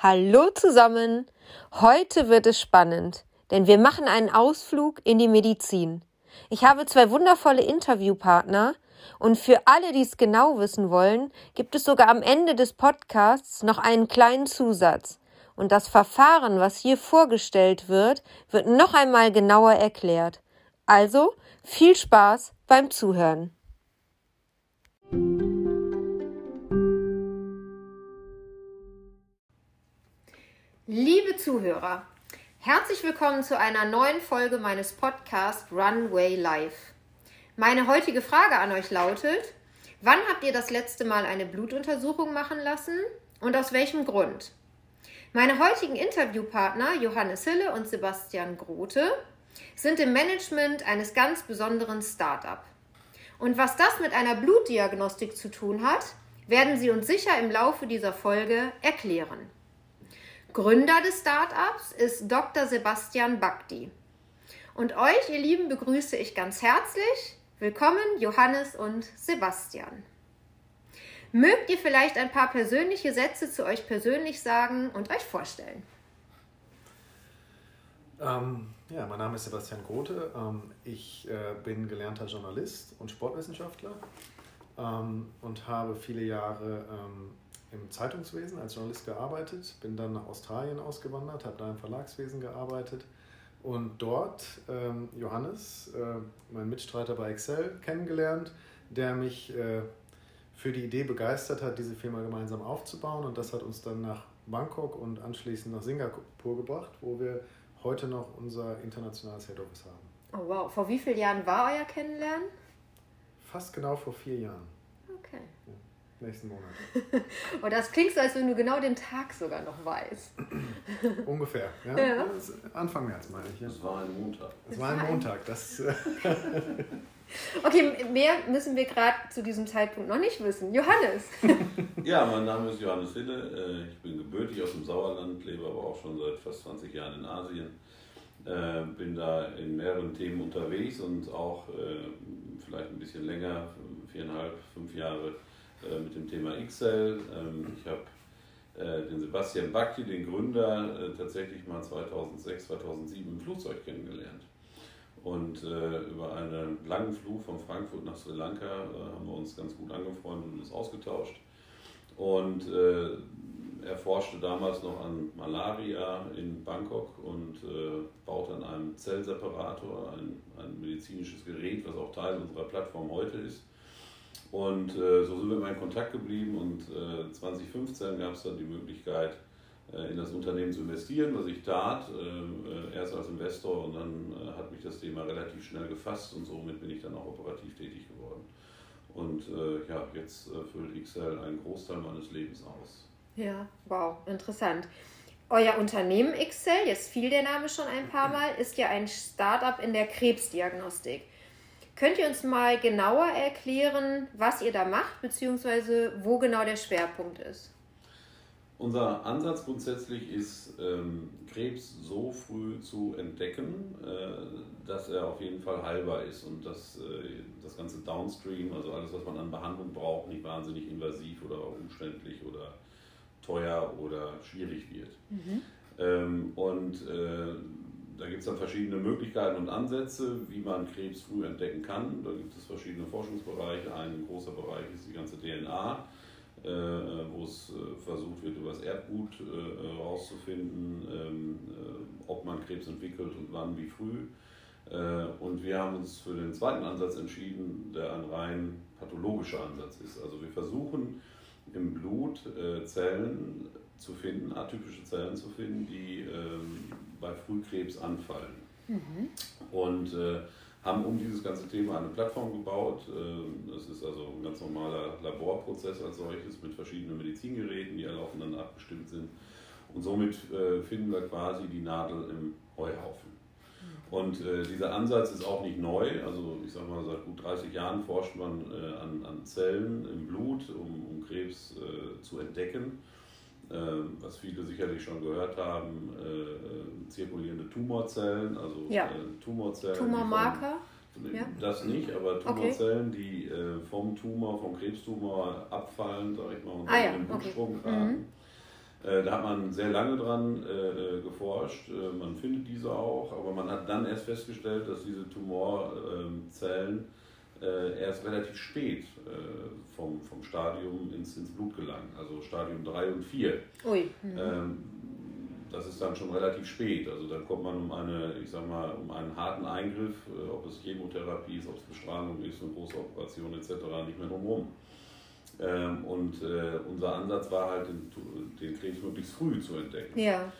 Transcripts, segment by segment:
Hallo zusammen! Heute wird es spannend, denn wir machen einen Ausflug in die Medizin. Ich habe zwei wundervolle Interviewpartner und für alle, die es genau wissen wollen, gibt es sogar am Ende des Podcasts noch einen kleinen Zusatz. Und das Verfahren, was hier vorgestellt wird, wird noch einmal genauer erklärt. Also viel Spaß beim Zuhören. Liebe Zuhörer, herzlich willkommen zu einer neuen Folge meines Podcasts Runway Live. Meine heutige Frage an euch lautet, wann habt ihr das letzte Mal eine Blutuntersuchung machen lassen und aus welchem Grund? Meine heutigen Interviewpartner Johannes Hille und Sebastian Grote sind im Management eines ganz besonderen Start-up. Und was das mit einer Blutdiagnostik zu tun hat, werden sie uns sicher im Laufe dieser Folge erklären. Gründer des Startups ist Dr. Sebastian Bakti. Und euch, ihr Lieben, begrüße ich ganz herzlich. Willkommen, Johannes und Sebastian. Mögt ihr vielleicht ein paar persönliche Sätze zu euch persönlich sagen und euch vorstellen? Ähm, ja, mein Name ist Sebastian Grote. Ähm, ich äh, bin gelernter Journalist und Sportwissenschaftler ähm, und habe viele Jahre ähm, im Zeitungswesen als Journalist gearbeitet, bin dann nach Australien ausgewandert, habe da im Verlagswesen gearbeitet und dort ähm, Johannes, äh, mein Mitstreiter bei Excel, kennengelernt, der mich äh, für die Idee begeistert hat, diese Firma gemeinsam aufzubauen und das hat uns dann nach Bangkok und anschließend nach Singapur gebracht, wo wir heute noch unser internationales Head Office haben. Oh wow, vor wie vielen Jahren war euer Kennenlernen? Fast genau vor vier Jahren. Nächsten Monat. Und das klingt so, als wenn du genau den Tag sogar noch weißt. Ungefähr, ja. ja. Anfang März meine ich. Ja. Das war ein Montag. Das, war ein Montag. Das, okay, mehr müssen wir gerade zu diesem Zeitpunkt noch nicht wissen. Johannes. ja, mein Name ist Johannes Hille. Äh, ich bin gebürtig aus dem Sauerland, lebe aber auch schon seit fast 20 Jahren in Asien. Äh, bin da in mehreren Themen unterwegs und auch äh, vielleicht ein bisschen länger, viereinhalb, fünf Jahre äh, mit dem Thema XL. Ähm, ich habe äh, den Sebastian Bakti, den Gründer, äh, tatsächlich mal 2006, 2007 im Flugzeug kennengelernt. Und über einen langen Flug von Frankfurt nach Sri Lanka haben wir uns ganz gut angefreundet und uns ausgetauscht. Und er forschte damals noch an Malaria in Bangkok und äh, baute an einem Zellseparator, ein, ein medizinisches Gerät, was auch Teil unserer Plattform heute ist. Und äh, so sind wir immer in Kontakt geblieben und äh, 2015 gab es dann die Möglichkeit, äh, in das Unternehmen zu investieren, was ich tat, äh, äh, erst als Investor und dann äh, hat mich das Thema relativ schnell gefasst und somit bin ich dann auch operativ tätig geworden. Und ja, jetzt füllt XL einen Großteil meines Lebens aus. Ja, wow, interessant. Euer Unternehmen XL, jetzt fiel der Name schon ein paar Mal, ist ja ein Startup in der Krebsdiagnostik. Könnt ihr uns mal genauer erklären, was ihr da macht, beziehungsweise wo genau der Schwerpunkt ist? Unser Ansatz grundsätzlich ist, ähm, Krebs so früh zu entdecken, äh, dass er auf jeden Fall heilbar ist und dass äh, das ganze Downstream, also alles, was man an Behandlung braucht, nicht wahnsinnig invasiv oder umständlich oder teuer oder schwierig wird. Mhm. Ähm, und äh, da gibt es dann verschiedene Möglichkeiten und Ansätze, wie man Krebs früh entdecken kann. Da gibt es verschiedene Forschungsbereiche. Ein großer Bereich ist die ganze DNA, äh, wo es äh, versucht wird, über das Erbgut herauszufinden, äh, ähm, ob man Krebs entwickelt und wann, wie früh. Und wir haben uns für den zweiten Ansatz entschieden, der ein rein pathologischer Ansatz ist. Also wir versuchen im Blut Zellen zu finden, atypische Zellen zu finden, die ähm, bei Frühkrebs anfallen. Mhm. Und äh, haben um dieses ganze Thema eine Plattform gebaut. Äh, das ist also ein ganz normaler Laborprozess als solches mit verschiedenen Medizingeräten, die alle aufeinander abgestimmt sind. Und somit äh, finden wir quasi die Nadel im Heuhaufen. Mhm. Und äh, dieser Ansatz ist auch nicht neu. Also ich sage mal, seit gut 30 Jahren forscht man äh, an, an, Zellen im Blut, um, um Krebs äh, zu entdecken. Ähm, was viele sicherlich schon gehört haben, äh, zirkulierende Tumorzellen, also ja. äh, Tumorzellen. Tumormarker? Von, ja. Das nicht, aber Tumorzellen, okay. die äh, vom Tumor, vom Krebstumor abfallen, sag ich mal, und ah, ja. den Blutstrom okay. tragen. Mhm. Äh, da hat man sehr lange dran äh, geforscht. man findet diese auch, aber man hat dann erst festgestellt, dass diese Tumorzellen erst relativ spät vom, vom Stadium ins, ins Blut gelangen, also Stadium 3 und 4. Ui. Mhm. Ähm, das ist dann schon relativ spät. Also dann kommt man um eine, ich sag mal, um einen harten Eingriff, äh, ob es Chemotherapie ist, ob es Bestrahlung ist, eine große Operation etc., nicht mehr drumherum. Ähm, und äh, unser Ansatz war halt, den, den, Krebs möglichst früh zu entdecken. Ja.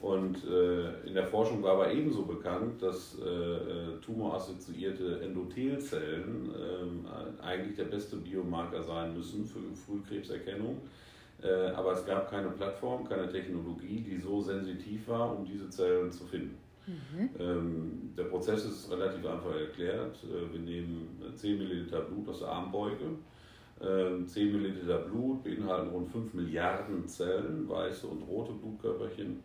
Und äh, in der Forschung war aber ebenso bekannt, dass äh, äh tumorassoziierte Endothelzellen ähm, eigentlich der beste Biomarker sein müssen für Frühkrebserkennung äh, aber es gab keine Plattform, keine Technologie, die so sensitiv war, um diese Zellen zu finden. Mhm. Ähm, der Prozess ist relativ einfach erklärt. Äh, wir nehmen 10 Milliliter Blut aus der Armbeuge. 10 ähm, Milliliter Blut beinhalten rund 5 Milliarden Zellen, weiße und rote Blutkörperchen.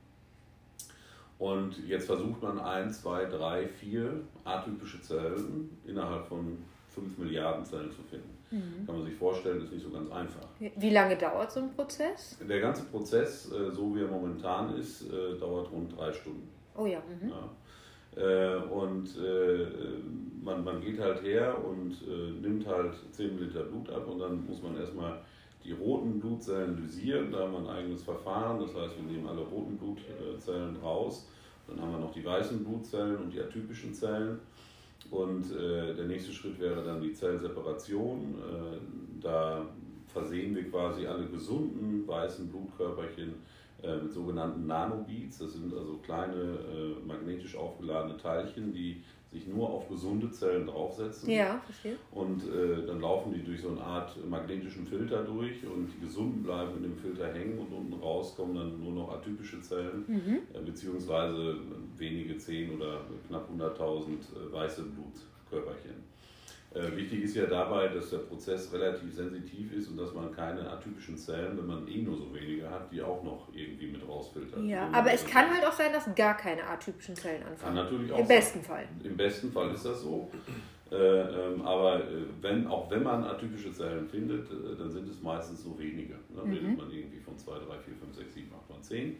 Und jetzt versucht man 1, 2, 3, 4 atypische Zellen innerhalb von 5 Milliarden Zellen zu finden. Mhm. Kann man sich vorstellen, ist nicht so ganz einfach. Wie lange dauert so ein Prozess? Der ganze Prozess, äh, so wie er momentan ist, äh, dauert rund drei Stunden. Oh ja. Mhm. ja. Äh, und man, man geht halt her und nimmt halt 10 Liter Blut ab und dann muss man erstmal die roten Blutzellen lysieren. Da haben wir ein eigenes Verfahren, das heißt, wir nehmen alle roten Blutzellen raus. Dann haben wir noch die weißen Blutzellen und die atypischen Zellen. Und äh, der nächste Schritt wäre dann die Zellseparation. Äh, da versehen wir quasi alle gesunden weißen Blutkörperchen äh, mit sogenannten Nanobeats. Das sind also kleine äh, magnetisch aufgeladene Teilchen, die sich nur auf gesunde Zellen draufsetzen. Ja, verstehe. Und äh, dann laufen die durch so eine Art magnetischen Filter durch und die gesunden bleiben in dem Filter hängen und unten raus kommen dann nur noch atypische Zellen, mhm. äh, beziehungsweise wenige zehn oder knapp 100.000 äh, weiße Blutkörperchen. Äh, wichtig ist ja dabei, dass der Prozess relativ sensitiv ist und dass man keine atypischen Zellen, wenn man eh nur so wenige hat, die auch noch irgendwie mit rausfiltert. Ja, so aber es kann halt auch sein, dass gar keine atypischen Zellen anfangen. Kann natürlich auch Im besten Fall. Im besten Fall ist das so. Äh, ähm, aber äh, wenn, auch wenn man atypische Zellen findet, äh, dann sind es meistens so wenige. Dann mhm. redet man irgendwie von 2, 3, 4, 5, 6, 7, 8, 9, 10.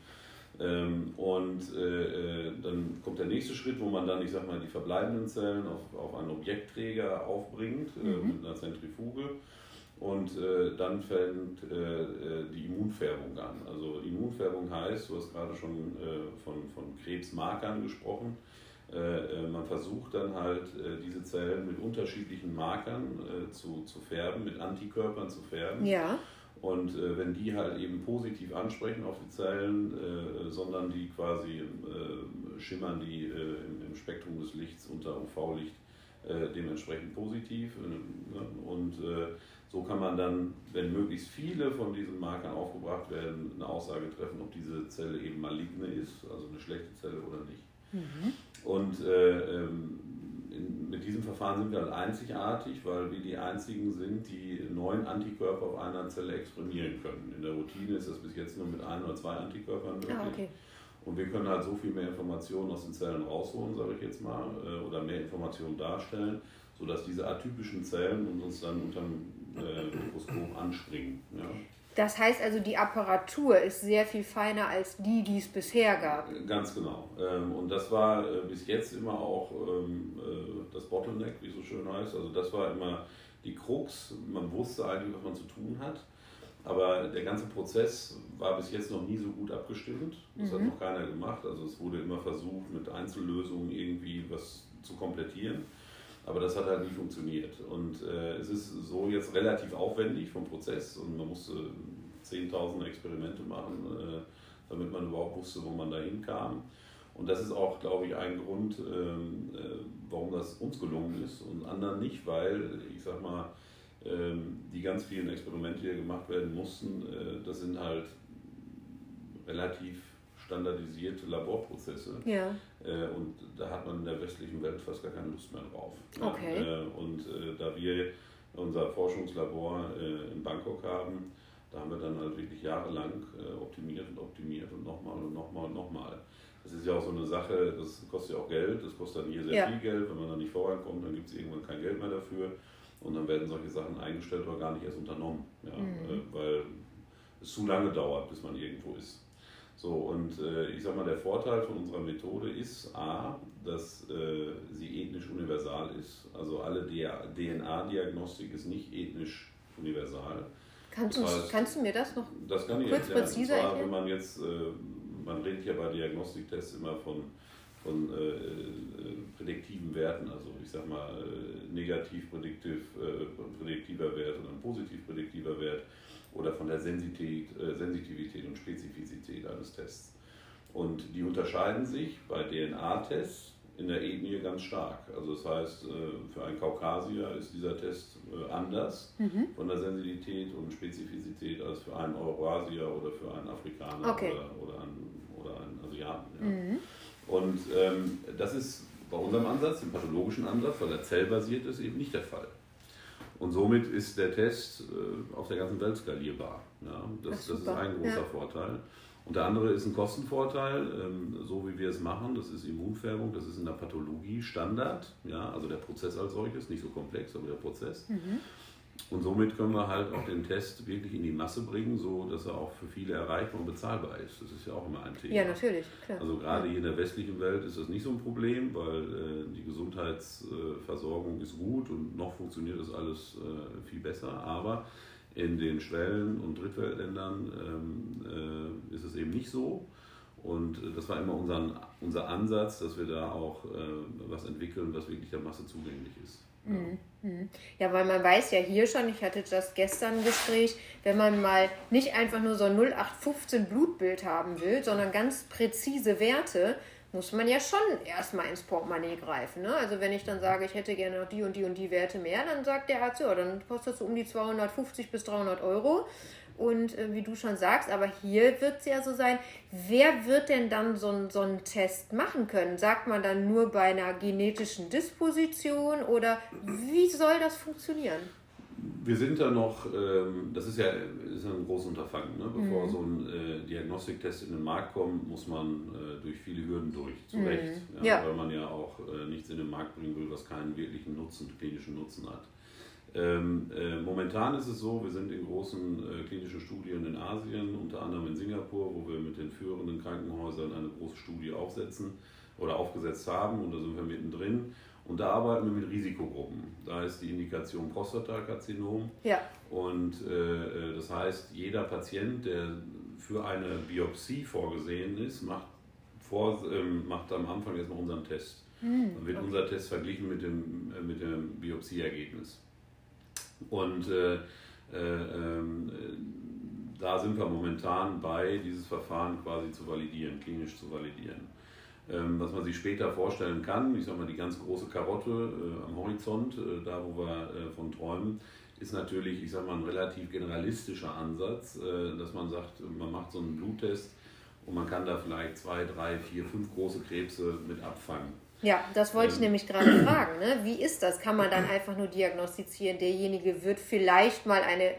Ähm, und äh, äh, dann kommt der nächste Schritt, wo man dann, ich sag mal, die verbleibenden Zellen auf, auf einen Objektträger aufbringt äh, mhm. mit einer Zentrifuge. Und äh, dann fängt äh, äh, die Immunfärbung an. Also Immunfärbung heißt, du hast gerade schon von, von Krebsmarkern gesprochen. man versucht dann halt diese Zellen mit unterschiedlichen Markern zu, zu färben, mit Antikörpern zu färben. Ja. Und äh, wenn die halt eben positiv ansprechen auf die Zellen, äh, sondern die quasi äh, schimmern die äh, im, im, Spektrum des Lichts unter UV-Licht äh, dementsprechend positiv. Äh, ne? Und so kann man dann, wenn möglichst viele von diesen Markern aufgebracht werden, eine Aussage treffen, ob diese Zelle eben maligne ist, also eine schlechte Zelle oder nicht. Mhm. Und ähm, mit diesem Verfahren sind wir halt einzigartig, weil wir die einzigen sind, die neun Antikörper auf einer Zelle exprimieren können. In der Routine ist das bis jetzt nur mit ein oder zwei Antikörpern möglich. Ah, okay. Und wir können halt so viel mehr Informationen aus den Zellen rausholen, sage ich jetzt mal, äh, oder mehr Informationen darstellen, sodass diese atypischen Zellen uns dann unter dem äh, Mikroskop anspringen. Ja. Das heißt also, die Apparatur ist sehr viel feiner als die, die es bisher gab. Ganz genau. Ähm, und das war äh, bis jetzt immer auch ähm, äh, das Bottleneck, wie es so schön heißt. Also das war immer die Krux. Man wusste eigentlich, was man zu tun hat. Aber der ganze Prozess war bis jetzt noch nie so gut abgestimmt. Das mhm. hat noch keiner gemacht. Also es wurde immer versucht, mit Einzellösungen irgendwie was zu komplettieren. Aber das hat halt nie funktioniert. Und äh, es ist so jetzt relativ aufwendig vom Prozess und man musste zehntausende Experimente machen, äh, damit man überhaupt wusste, wo man da hinkam. Und das ist auch, glaube ich, ein Grund, ähm, äh, warum das uns gelungen ist und anderen nicht, weil, ich sag mal, ähm, die ganz vielen Experimente, die gemacht werden mussten, äh, das sind halt relativ standardisierte Laborprozesse. Ja. Äh, und da hat man in der westlichen Welt fast gar keine Lust mehr drauf. Okay. Äh, und äh, da wir unser Forschungslabor in Bangkok haben, da haben wir dann halt wirklich jahrelang optimiert und optimiert und nochmal und nochmal und nochmal. Das ist ja auch so eine Sache, das kostet ja auch Geld, das kostet dann hier sehr ja. viel Geld. Wenn man da nicht vorankommt, dann gibt es irgendwann kein Geld mehr dafür. Und dann werden solche Sachen eingestellt oder gar nicht erst unternommen. Ja, mhm. Weil es zu lange dauert, bis man irgendwo ist. So, und äh, ich sag mal, der Vorteil von unserer Methode ist A, dass äh, sie ethnisch universal ist. Also alle DNA-Diagnostik ist nicht ethnisch universal. Kannst, das heißt, kannst du mir das noch das kann kurz ich präziser erklären? Wenn man jetzt, äh, man redet ja bei Diagnostiktests immer von, von äh, äh, prädiktiven Werten, also ich sag mal äh, negativ prädiktiv, prädiktiver Wert oder ein positiv prädiktiver Wert oder von der Sensitivität, äh, Sensitivität und Spezifizität eines Tests. Und die unterscheiden sich bei DNA-Tests in der Ethnie ganz stark. Also das heißt, äh, für einen Kaukasier ist dieser Test äh, anders mhm. von der Sensitivität und Spezifizität als für einen Eurasier oder für einen Afrikaner okay. oder, oder, einen, oder einen Asiaten. Ja. Mhm. Und ähm, das ist bei unserem Ansatz, dem pathologischen Ansatz, weil er zellbasiert ist, eben nicht der Fall. Und somit ist der Test äh, auf der ganzen Welt skalierbar. Ja, das, das ist ein großer ja. Vorteil. Und der andere ist ein Kostenvorteil, ähm, so wie wir es machen, das ist Immunfärbung, das ist in der Pathologie Standard, ja, also der Prozess als solches, nicht so komplex, aber der Prozess. Mhm. Und somit können wir halt auch den Test wirklich in die Masse bringen, so dass er auch für viele erreichbar und bezahlbar ist. Das ist ja auch immer ein Thema. Ja, natürlich. Klar. Also gerade hier in der westlichen Welt ist das nicht so ein Problem, weil äh, die Gesundheitsversorgung ist gut und noch funktioniert das alles äh, viel besser. Aber in den Schwellen- und Drittweltländern ähm, äh, ist es eben nicht so. Und äh, das war immer unser, unser Ansatz, dass wir da auch äh, was entwickeln, was wirklich der Masse zugänglich ist. Ja. Mhm. Mhm. ja, weil man weiß ja hier schon, ich hatte das gestern ein Gespräch, wenn man mal nicht einfach nur so ein 0815 Blutbild haben will, sondern ganz präzise Werte, muss man ja schon erstmal ins Portemonnaie greifen. Ne? Also wenn ich dann sage, ich hätte gerne noch die und die und die Werte mehr, dann sagt der Arzt, ja, dann kostet es um die 250 bis 300 Euro. Und äh, wie du schon sagst, aber hier wird es ja so sein, wer wird denn dann so, so einen Test machen können? Sagt man dann nur bei einer genetischen Disposition oder wie soll das funktionieren? Wir sind da noch, ähm, das ist ja ist ein großes Unterfangen. Ne? Bevor mhm. so ein äh, Diagnostiktest in den Markt kommt, muss man äh, durch viele Hürden durch, zu mhm. Recht. Ja, ja. Weil man ja auch äh, nichts in den Markt bringen will, was keinen wirklichen Nutzen, klinischen Nutzen hat. Ähm, äh, momentan ist es so, wir sind in großen äh, klinischen Studien in Asien, unter anderem in Singapur, wo wir mit den führenden Krankenhäusern eine große Studie aufsetzen oder aufgesetzt haben und da sind wir mittendrin. Und da arbeiten wir mit Risikogruppen. Da ist die Indikation Prostatakarzinom. Ja. Und äh, äh das heißt, jeder Patient, der für eine Biopsie vorgesehen ist, macht, vor, ähm, macht am Anfang erstmal unseren Test. Hm, Dann wird okay. unser Test verglichen mit dem, äh, mit dem Biopsieergebnis. Und äh, äh, ähm, da sind wir momentan bei, dieses Verfahren quasi zu validieren, klinisch zu validieren. Ähm, was man sich später vorstellen kann, ich sage mal, die ganz große Karotte äh, am Horizont, äh, da wo wir von träumen, ist natürlich, ich sage mal, ein relativ generalistischer Ansatz, dass man sagt, man macht so einen Bluttest und man kann da vielleicht zwei, drei, vier, fünf große Krebse mit abfangen. Ja, das wollte ich ähm. nämlich gerade fragen. Ne? Wie ist das? Kann man dann einfach nur diagnostizieren, derjenige wird vielleicht mal eine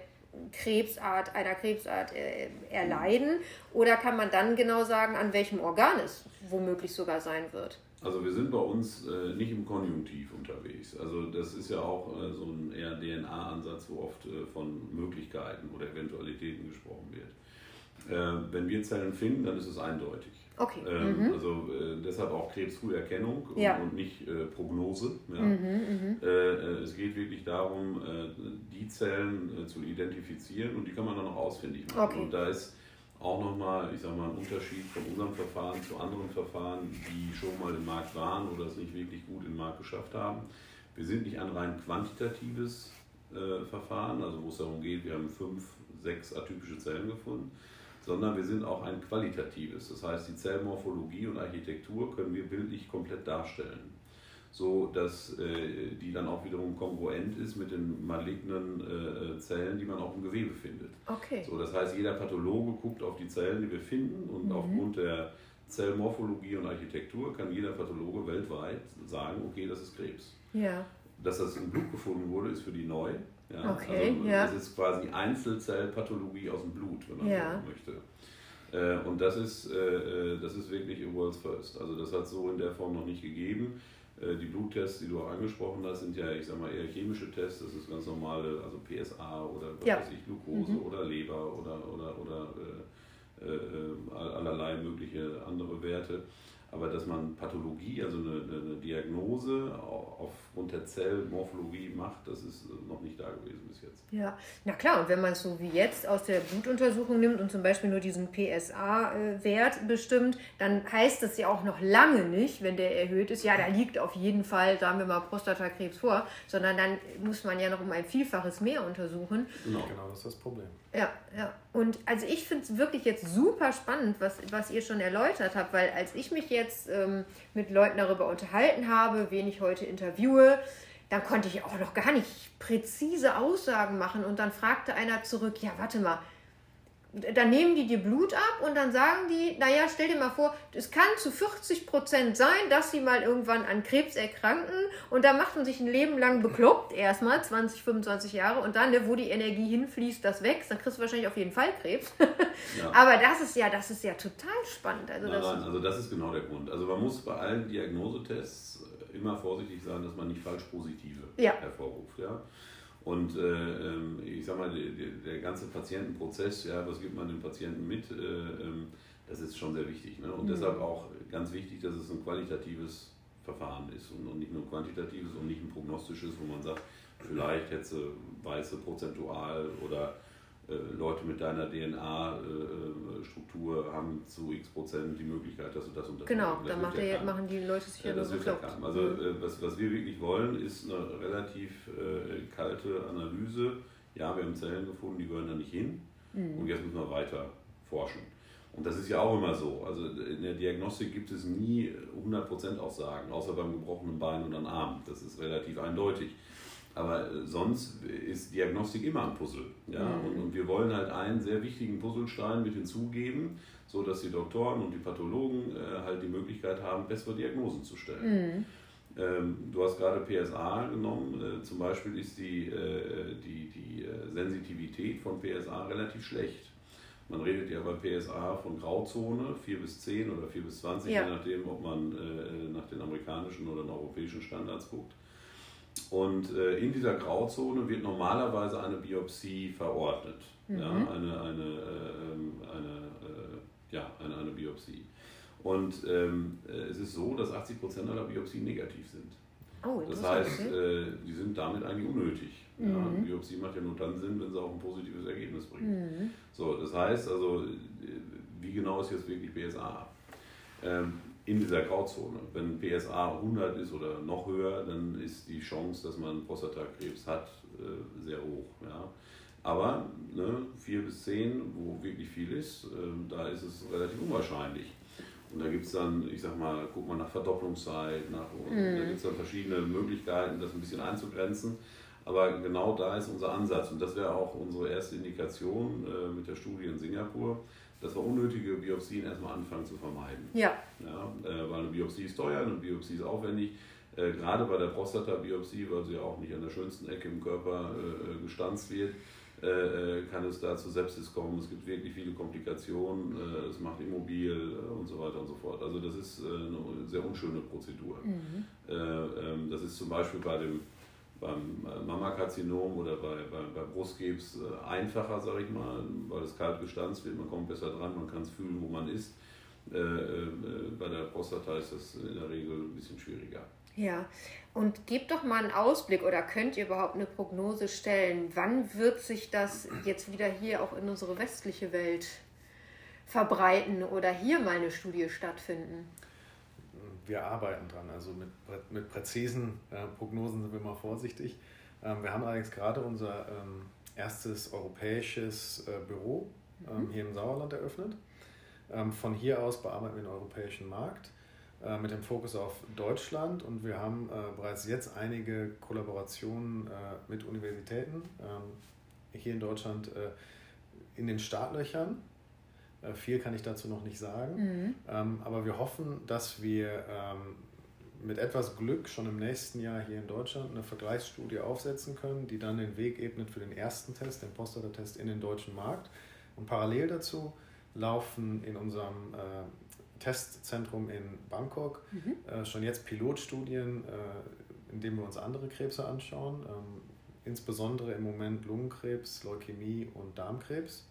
Krebsart, einer Krebsart äh, erleiden? Oder kann man dann genau sagen, an welchem Organ es womöglich sogar sein wird? Also wir sind bei uns äh, nicht im Konjunktiv unterwegs. Also das ist ja auch äh, so ein eher DNA-Ansatz, wo oft äh, von Möglichkeiten oder Eventualitäten gesprochen wird. Äh, wenn wir Zellen finden, dann ist es eindeutig. Okay. Ähm, mhm. Also äh, deshalb auch Krebsfrüherkennung und, ja. und nicht äh, Prognose. Ja. Mhm, mhm. Äh, äh, es geht wirklich darum, äh, die Zellen äh, zu identifizieren und die kann man dann auch ausfindig machen. Okay. Und da ist auch nochmal, ich sag mal, ein Unterschied von unserem Verfahren zu anderen Verfahren, die schon mal im Markt waren oder es nicht wirklich gut im Markt geschafft haben. Wir sind nicht ein rein quantitatives Verfahren, also wo es darum geht, wir haben fünf, sechs atypische Zellen gefunden sondern wir sind auch ein qualitatives. Das heißt, die Zellmorphologie und Architektur können wir bildlich komplett darstellen, so dass äh, die dann auch wiederum kongruent ist mit den malignen äh, Zellen, die man auch im Gewebe findet. Okay. So, das heißt, jeder Pathologe guckt auf die Zellen, die wir finden und mhm. aufgrund der Zellmorphologie und Architektur kann jeder Pathologe weltweit sagen, okay, das ist Krebs. Ja. Dass das im Blut gefunden wurde, ist für die neu. Ja? Okay, also, ja. Das ist quasi Einzelzellpathologie aus dem Blut, wenn man ja. so möchte. Äh, und das ist, äh, äh, das ist wirklich a World's First. Also das hat es so in der Form noch nicht gegeben. Die Bluttests, die du auch angesprochen hast, sind ja, ich sag mal, eher chemische Tests. Das ist ganz normale, also PSA oder was ja. weiß ich, Glucose mhm. oder Leber oder, oder, oder allerlei mögliche andere Werte. Aber dass man Pathologie, also eine, eine Diagnose aufgrund der Zellmorphologie macht, das ist noch nicht da gewesen bis jetzt. Ja, na klar, und wenn man es so wie jetzt aus der Blutuntersuchung nimmt und zum Beispiel nur diesen PSA-Wert bestimmt, dann heißt das ja auch noch lange nicht, wenn der erhöht ist, ja, da liegt auf jeden Fall, sagen wir mal, Prostatakrebs vor, sondern dann muss man ja noch um ein Vielfaches mehr untersuchen. Genau, genau das ist das Problem. Ja, ja. Und also ich finde es wirklich jetzt super spannend, was, was ihr schon erläutert habt, weil als ich mich jetzt ähm, mit Leuten darüber unterhalten habe, wen ich heute interviewe, dann konnte ich auch noch gar nicht präzise Aussagen machen. Und dann fragte einer zurück, ja, warte mal, dann nehmen die dir Blut ab und dann sagen die, naja, stell dir mal vor, es kann zu 40 Prozent sein, dass sie mal irgendwann an Krebs erkranken und da macht man sich ein Leben lang bekloppt, erstmal 20, 25 Jahre und dann, ne, wo die Energie hinfließt, das wächst, dann kriegst du wahrscheinlich auf jeden Fall Krebs. Ja. Aber das ist ja, das ist ja total spannend. Also, nein, das nein, also das ist genau der Grund. Also man muss bei allen Diagnosetests immer vorsichtig sein, dass man nicht falsch positive ja. hervorruft. Ja? Und äh, ähm, ich sag mal, der, der, ganze Patientenprozess, ja, was gibt man dem Patienten mit, äh, ähm, das ist schon sehr wichtig. Ne? Und mhm. deshalb auch ganz wichtig, dass es ein qualitatives Verfahren ist und, und nicht nur quantitatives und nicht ein prognostisches, wo man sagt, vielleicht hätte weiße prozentual oder äh, Leute mit deiner DNA-Struktur äh, haben zu x Prozent die Möglichkeit, dass du das und das Genau, dann macht ja machen die Leute sich ja, das so ja Also mhm. was, was wir wirklich wollen, ist eine relativ äh, kalte Analyse. Ja, wir haben Zellen gefunden, die gehören da nicht hin. Mhm. Und jetzt müssen wir weiter forschen. Und das ist ja auch immer so. Also in der Diagnostik gibt es nie 100% Aussagen, außer beim gebrochenen Bein und einem Arm. Das ist relativ eindeutig. Aber äh, sonst ist Diagnostik immer ein Puzzle. Ja? Mhm. Und, und, wir wollen halt einen sehr wichtigen Puzzlestein mit hinzugeben, so dass die Doktoren und die Pathologen äh, halt die Möglichkeit haben, bessere Diagnosen zu stellen. Mhm. Ähm, du hast gerade PSA genommen. Äh, zum Beispiel ist die, äh, die, die äh, Sensitivität von PSA relativ schlecht. Man redet ja bei PSA von Grauzone, 4 bis 10 oder 4 bis 20, ja. je nachdem, ob man äh, nach den amerikanischen oder den europäischen Standards guckt. Und äh, in dieser Grauzone wird normalerweise eine Biopsie verordnet. Mhm. Ja, eine, eine, äh, ähm, eine, äh, ja, eine, eine Biopsie. Und ähm, äh, es ist so, dass 80 Prozent aller Biopsien negativ sind. Oh, das heißt, äh, die sind damit eigentlich unnötig. Mhm. Ja, Biopsie macht ja nur dann Sinn, wenn sie auch ein positives Ergebnis bringt. Mhm. So, das heißt also, wie genau ist jetzt wirklich BSA? Ähm, in dieser Grauzone. Wenn PSA 100 ist oder noch höher, dann ist die Chance, dass man Prostatakrebs hat, äh, sehr hoch. Ja. Aber ne, 4 bis 10, wo wirklich viel ist, äh, da ist es relativ unwahrscheinlich. Und da gibt es dann, ich sag mal, guck mal nach Verdopplungszeit, nach, mhm. da gibt es dann verschiedene Möglichkeiten, das ein bisschen einzugrenzen. Aber genau da ist unser Ansatz und das wäre auch unsere erste Indikation äh, mit der Studie in Singapur dass wir unnötige Biopsien erstmal anfangen zu vermeiden. Ja. ja äh, weil eine Biopsie ist teuer, eine Biopsie ist aufwendig. Äh, gerade bei der Prostata-Biopsie, weil sie ja auch nicht an der schönsten Ecke im Körper äh, äh gestanzt wird, äh, äh, kann es da zu Sepsis kommen. Es gibt wirklich viele Komplikationen, es macht immobil und so weiter und so fort. Also das ist eine sehr unschöne Prozedur. Mhm. Ähm, das ist zum Beispiel bei dem beim äh, Mammakarzinom oder bei, bei, bei Brustkrebs äh, einfacher, sage ich mal, weil es kalt gestanzt wird, man kommt besser dran, man kann es fühlen, wo man ist. Äh, bei der Prostata ist das in der Regel ein bisschen schwieriger. Ja, und gebt doch mal einen Ausblick oder könnt ihr überhaupt eine Prognose stellen? Wann wird sich das jetzt wieder hier auch in unsere westliche Welt verbreiten oder hier mal eine Studie stattfinden? Wir arbeiten dran. Also mit, mit präzisen äh, Prognosen sind wir mal vorsichtig. Ähm, wir haben allerdings gerade unser ähm, erstes europäisches äh, Büro ähm, mhm. hier im Sauerland eröffnet. Ähm, von hier aus bearbeiten wir den europäischen Markt äh, mit dem Fokus auf Deutschland und wir haben äh, bereits jetzt einige Kollaborationen äh, mit Universitäten ähm, hier in Deutschland äh, in den Startlöchern viel kann ich dazu noch nicht sagen. Mhm. Ähm, aber wir hoffen, dass wir ähm, mit etwas Glück schon im nächsten Jahr hier in Deutschland eine Vergleichsstudie aufsetzen können, die dann den Weg ebnet für den ersten Test, den Prostata-Test in den deutschen Markt. Und parallel dazu laufen in unserem äh, Testzentrum in Bangkok mhm. äh, schon jetzt Pilotstudien, äh, in denen wir uns andere Krebse anschauen, ähm, insbesondere im Moment Lungenkrebs, Leukämie und Darmkrebs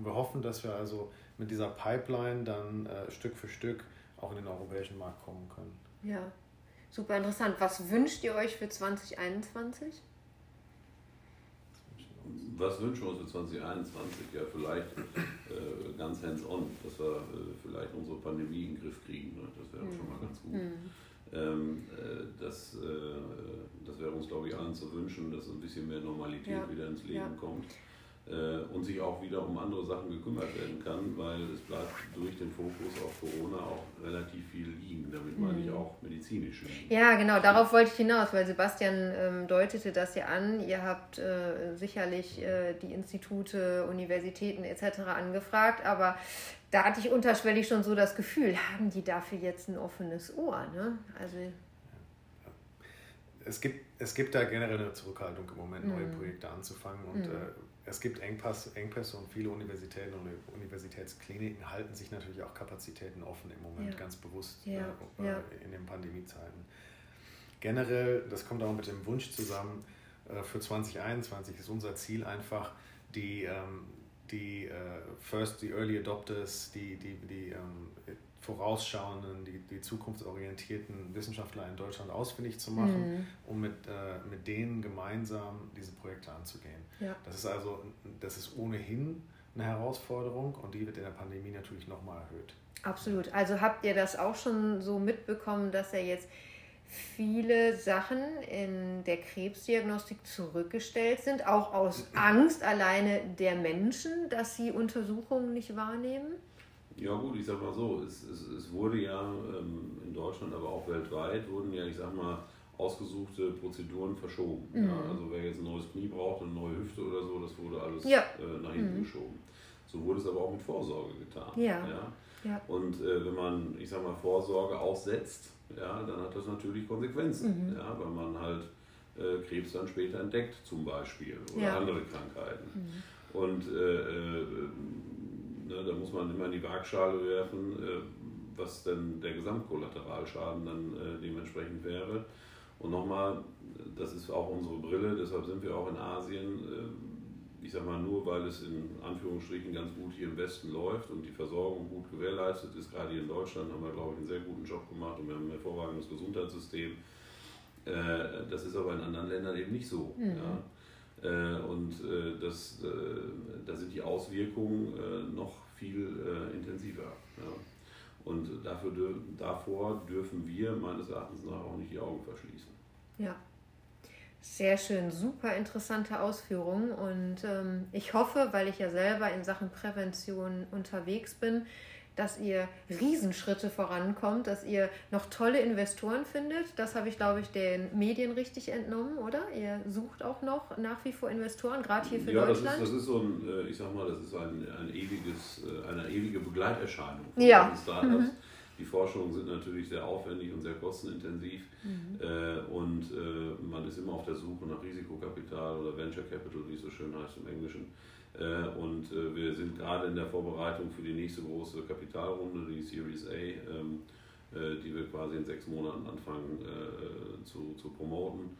Und wir hoffen, dass wir also mit dieser Pipeline dann äh, Stück für Stück auch in den europäischen Markt kommen können. Ja, super interessant. Was wünscht ihr euch für 2021? Was wünschen wir uns für 2021? Ja, vielleicht äh, ganz hands-on, dass wir äh, vielleicht unsere Pandemie in den Griff kriegen. Ne? Das wäre mhm. schon mal ganz gut. Mhm. Ähm, äh, das, äh, das wäre uns, glaube ich, allen zu wünschen, dass ein bisschen mehr Normalität ja. wieder ins Leben ja. kommt und sich auch wieder um andere Sachen gekümmert werden kann, weil es bleibt durch den Fokus auf Corona auch relativ viel liegen, damit meine ich mhm. auch medizinisch. Ja, genau, darauf wollte ich hinaus, weil Sebastian ähm, deutete das ja an. Ihr habt äh, sicherlich äh, die Institute, Universitäten etc. angefragt, aber da hatte ich unterschwellig schon so das Gefühl, haben die dafür jetzt ein offenes Ohr? Ne? Also es gibt, es gibt da generell eine Zurückhaltung im Moment, neue mm. Projekte anzufangen. Und mm. äh, es gibt Engpass, Engpässe und viele Universitäten und Universitätskliniken halten sich natürlich auch Kapazitäten offen im Moment, ja. ganz bewusst ja. Äh, ja. in den Pandemiezeiten. Generell, das kommt auch mit dem Wunsch zusammen, äh, für 2021 ist unser Ziel einfach, die, ähm, die äh, First, die Early Adopters, die, die, die ähm, vorausschauenden, die, die zukunftsorientierten Wissenschaftler in Deutschland ausfindig zu machen, mhm. um mit, äh, mit denen gemeinsam diese Projekte anzugehen. Ja. Das ist also, das ist ohnehin eine Herausforderung und die wird in der Pandemie natürlich nochmal erhöht. Absolut. Also habt ihr das auch schon so mitbekommen, dass er jetzt viele Sachen in der Krebsdiagnostik zurückgestellt sind, auch aus Angst alleine der Menschen, dass sie Untersuchungen nicht wahrnehmen? Ja gut, ich sag mal so, es, es, es wurde ja ähm, in Deutschland, aber auch weltweit, wurden ja, ich sag mal, ausgesuchte Prozeduren verschoben. Mhm. Ja, also wer jetzt ein neues Knie braucht, eine neue Hüfte oder so, das wurde alles ja. äh, nach hinten mhm. geschoben. So wurde es aber auch mit Vorsorge getan. Ja. ja? Und äh, wenn man, ich sag mal, Vorsorge aussetzt, ja, dann hat das natürlich Konsequenzen, mhm. ja, weil man halt äh, Krebs dann später entdeckt zum Beispiel oder andere Krankheiten. Mhm. Und äh, äh, Ne, da muss man immer in die Waagschale werfen, äh, was denn der Gesamtkollateralschaden dann äh, dementsprechend wäre. Und nochmal, das ist auch unsere Brille, deshalb sind wir auch in Asien. Äh, ich sag mal, nur weil es in Anführungsstrichen ganz gut hier im Westen läuft und die Versorgung gut gewährleistet ist, gerade hier in Deutschland haben wir, glaube ich, einen sehr guten Job gemacht und wir haben ein hervorragendes Gesundheitssystem. Das ist aber in anderen Ländern eben nicht so. Mhm. Ja. Äh, und äh, das, äh, da sind die Auswirkungen noch viel intensiver. Und dafür, davor dürfen wir meines Erachtens nach auch nicht die Augen verschließen. Ja. Sehr schön, super interessante Ausführungen und ähm, ich hoffe, weil ich ja selber in Sachen Prävention unterwegs bin, dass ihr Riesenschritte vorankommt, dass ihr noch tolle Investoren findet. Das habe ich, glaube ich, den Medien richtig entnommen, oder? Ihr sucht auch noch nach wie vor Investoren, gerade hier für ja, Deutschland. Ja, das, das ist, so ein, äh, ich sag mal, das ist ein, ein ewiges, äh, eine ewige Begleiterscheinung von ja. Startups. Mhm. Die Forschungen sind natürlich sehr aufwendig und sehr kostenintensiv mhm. äh, und äh, man ist immer auf der Suche nach Risikokapital oder Venture Capital, wie es so schön heißt im Englischen. Äh, und äh, wir sind gerade in der Vorbereitung für die nächste große Kapitalrunde, die Series A, ähm, äh, die wir quasi in sechs Monaten anfangen zu, zu promoten.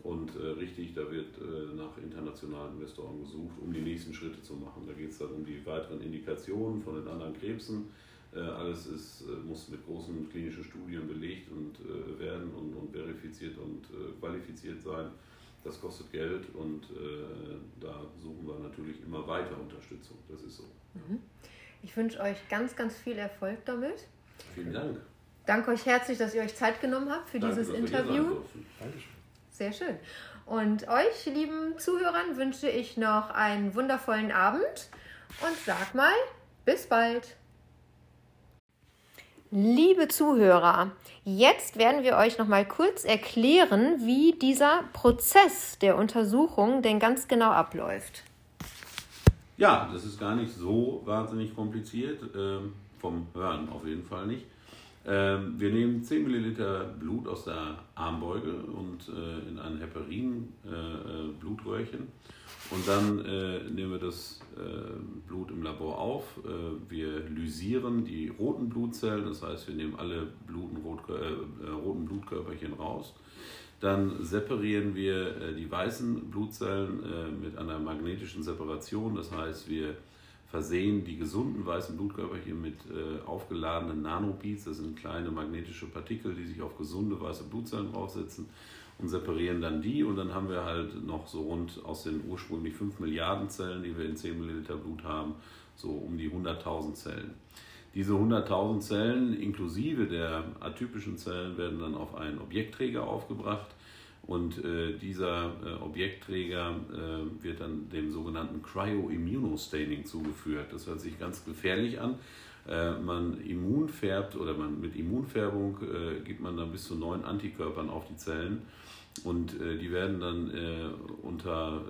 Und richtig, da wird nach internationalen Investoren gesucht, um die nächsten Schritte zu machen. Da geht es dann um die weiteren Indikationen von den anderen Krebsen. alles ist, muss mit großen klinischen Studien belegt und, werden und, und verifiziert und qualifiziert sein das kostet Geld und äh, da suchen wir natürlich immer weiter Unterstützung. Das ist so. Mhm. Ich wünsche euch ganz, ganz viel Erfolg damit. Vielen Dank. Danke euch herzlich, dass ihr euch Zeit genommen habt für Danke, dieses Interview. Dankeschön. Sehr schön. Und euch, lieben Zuhörern, wünsche ich noch einen wundervollen Abend und sag mal, bis bald. Liebe Zuhörer, jetzt werden wir euch noch mal kurz erklären, wie dieser Prozess der Untersuchung denn ganz genau abläuft. Ja, das ist gar nicht so wahnsinnig kompliziert, äh, vom Hören auf jeden Fall nicht. Äh, wir nehmen 10 Milliliter Blut aus der Armbeuge und äh, in ein Heparin-Blutröhrchen. Äh, und dann äh, nehmen wir das äh, Blut im Labor auf. Äh, wir lysieren die roten Blutzellen, das heißt, wir nehmen alle äh, äh, roten Blutkörperchen raus. Dann separieren wir äh, die weißen Blutzellen mit einer magnetischen Separation, das heißt, wir versehen die gesunden weißen Blutkörper hier mit äh, aufgeladenen Nanobeats. Das sind kleine magnetische Partikel, die sich auf gesunde weiße Blutzellen draufsetzen und separieren dann die. Und dann haben wir halt noch so rund aus den ursprünglich 5 Milliarden Zellen, die wir in 10 Milliliter Blut haben, so um die 100.000 Zellen. Diese 100.000 Zellen inklusive der atypischen Zellen werden dann auf einen Objektträger aufgebracht und äh, dieser äh, Objektträger äh, wird dann dem sogenannten Cryoimmunostaining zugeführt. Das hört sich ganz gefährlich an. Äh, man immunfärbt oder man mit Immunfärbung äh, gibt man dann bis zu neun Antikörpern auf die Zellen. Und äh, die werden dann unter,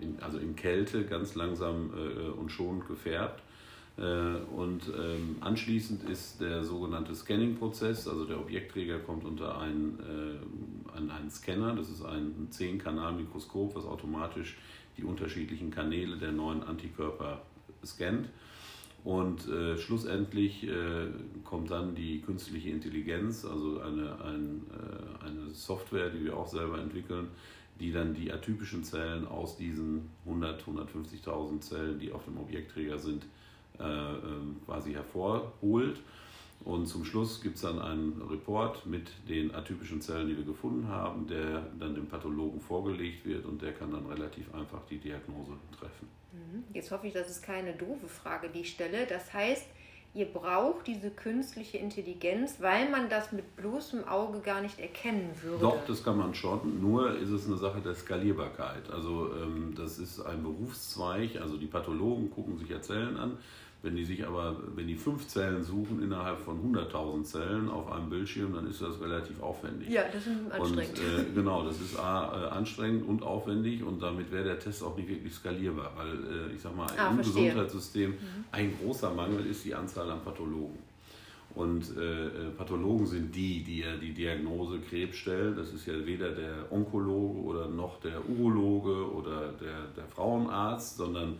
in, also in Kälte ganz langsam und schonend gefärbt. Und ähm, anschließend ist der sogenannte Scanning-Prozess, also der Objektträger kommt unter einen, äh, an einen Scanner, das ist ein 10-Kanal-Mikroskop, was automatisch die unterschiedlichen Kanäle der neuen Antikörper scannt. Und äh, schlussendlich äh, kommt dann die künstliche Intelligenz, also eine, ein, äh, eine Software, die wir auch selber entwickeln, die dann die atypischen Zellen aus diesen 100, 150.000 Zellen, die auf dem Objektträger sind, äh, quasi hervorholt. Und zum Schluss gibt es dann einen Report mit den atypischen Zellen, die wir gefunden haben, der dann dem Pathologen vorgelegt wird und der kann dann relativ einfach die Diagnose treffen. Mhm. Jetzt hoffe ich, das ist keine doofe Frage, die ich stelle. Das heißt, ihr braucht diese künstliche Intelligenz, weil man das mit bloßem Auge gar nicht erkennen würde. Doch, das kann man schon. Nur ist es eine Sache der Skalierbarkeit. Also ähm, das ist ein Berufszweig. Also die Pathologen gucken sich ja Zellen an wenn die sich aber, wenn die fünf Zellen suchen innerhalb von 100.000 Zellen auf einem Bildschirm, dann ist das relativ aufwendig. Ja, das ist anstrengend. Und, äh, genau, das ist A, äh, anstrengend und aufwendig und damit wäre der Test auch nicht wirklich skalierbar, weil äh, ich sag mal, ah, im verstehe. Gesundheitssystem mhm. ein großer Mangel ist die Anzahl an Pathologen. Und äh, äh, Pathologen sind die, die ja die Diagnose Krebs stellen. Das ist ja weder der Onkologe oder noch der Urologe oder der, der Frauenarzt, sondern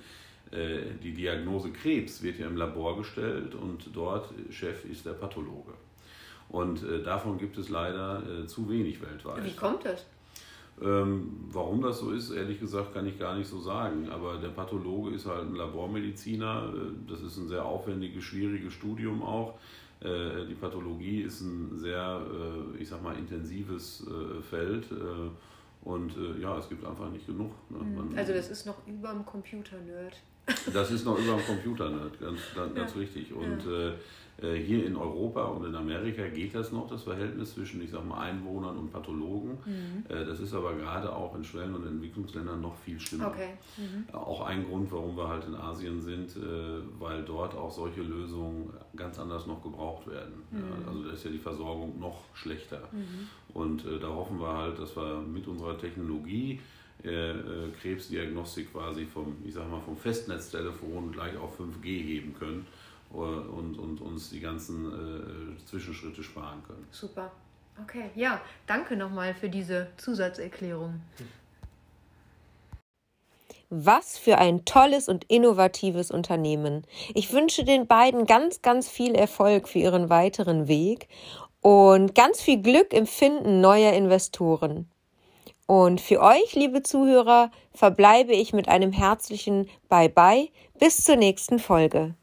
die Diagnose Krebs wird ja im Labor gestellt und dort Chef ist der Pathologe. Und äh, davon gibt es leider äh, zu wenig weltweit. Wie kommt das? Ähm, warum das so ist, ehrlich gesagt, kann ich gar nicht so sagen. Aber der Pathologe ist halt ein Labormediziner. Das ist ein sehr aufwendiges, schwieriges Studium auch. Die Pathologie ist ein sehr, ich sag mal, intensives Feld. Und ja, es gibt einfach nicht genug. Ne? Mhm. Also das ist noch über dem Computer-Nerd. Das ist noch über dem Computer, ne? ganz, ganz, ganz ja. richtig. Und ja. äh, äh, hier in Europa und in Amerika geht das noch, das Verhältnis zwischen, ich sag mal, Einwohnern und Pathologen. Mhm. Äh, das ist aber gerade auch in Schwellen- und Entwicklungsländern noch viel schlimmer. Okay. Mhm. Auch ein Grund, warum wir halt in Asien sind, äh, weil dort auch solche Lösungen ganz anders noch gebraucht werden. Mhm. Ja, also da ist ja die Versorgung noch schlechter. Mhm. Und äh, da hoffen wir halt, dass wir mit unserer Technologie äh, äh, Krebsdiagnostik quasi vom, ich sag mal, vom Festnetztelefon gleich auf 5G heben können äh, und, und uns die ganzen äh, Zwischenschritte sparen können. Super. Okay, ja, danke nochmal für diese Zusatzerklärung. Was für ein tolles und innovatives Unternehmen. Ich wünsche den beiden ganz, ganz viel Erfolg für ihren weiteren Weg und ganz viel Glück im Finden neuer Investoren. Und für euch, liebe Zuhörer, verbleibe ich mit einem herzlichen Bye-bye bis zur nächsten Folge.